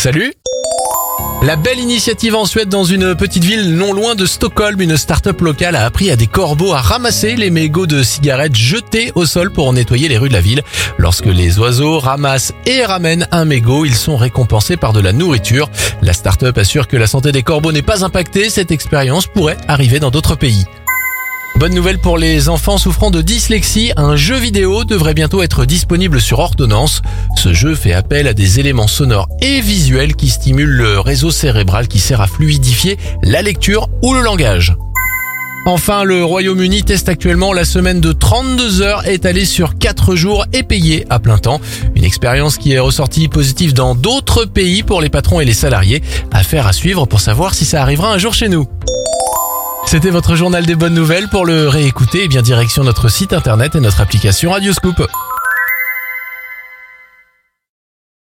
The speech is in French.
Salut la belle initiative en Suède dans une petite ville non loin de Stockholm, une start-up locale a appris à des corbeaux à ramasser les mégots de cigarettes jetés au sol pour nettoyer les rues de la ville. Lorsque les oiseaux ramassent et ramènent un mégot, ils sont récompensés par de la nourriture. La start-up assure que la santé des corbeaux n'est pas impactée, cette expérience pourrait arriver dans d'autres pays. Bonne nouvelle pour les enfants souffrant de dyslexie, un jeu vidéo devrait bientôt être disponible sur ordonnance. Ce jeu fait appel à des éléments sonores et visuels qui stimulent le réseau cérébral qui sert à fluidifier la lecture ou le langage. Enfin, le Royaume-Uni teste actuellement la semaine de 32 heures étalée sur 4 jours et payée à plein temps. Une expérience qui est ressortie positive dans d'autres pays pour les patrons et les salariés. Affaire à suivre pour savoir si ça arrivera un jour chez nous. C'était votre journal des bonnes nouvelles. Pour le réécouter, eh bien direction notre site internet et notre application Radioscoop.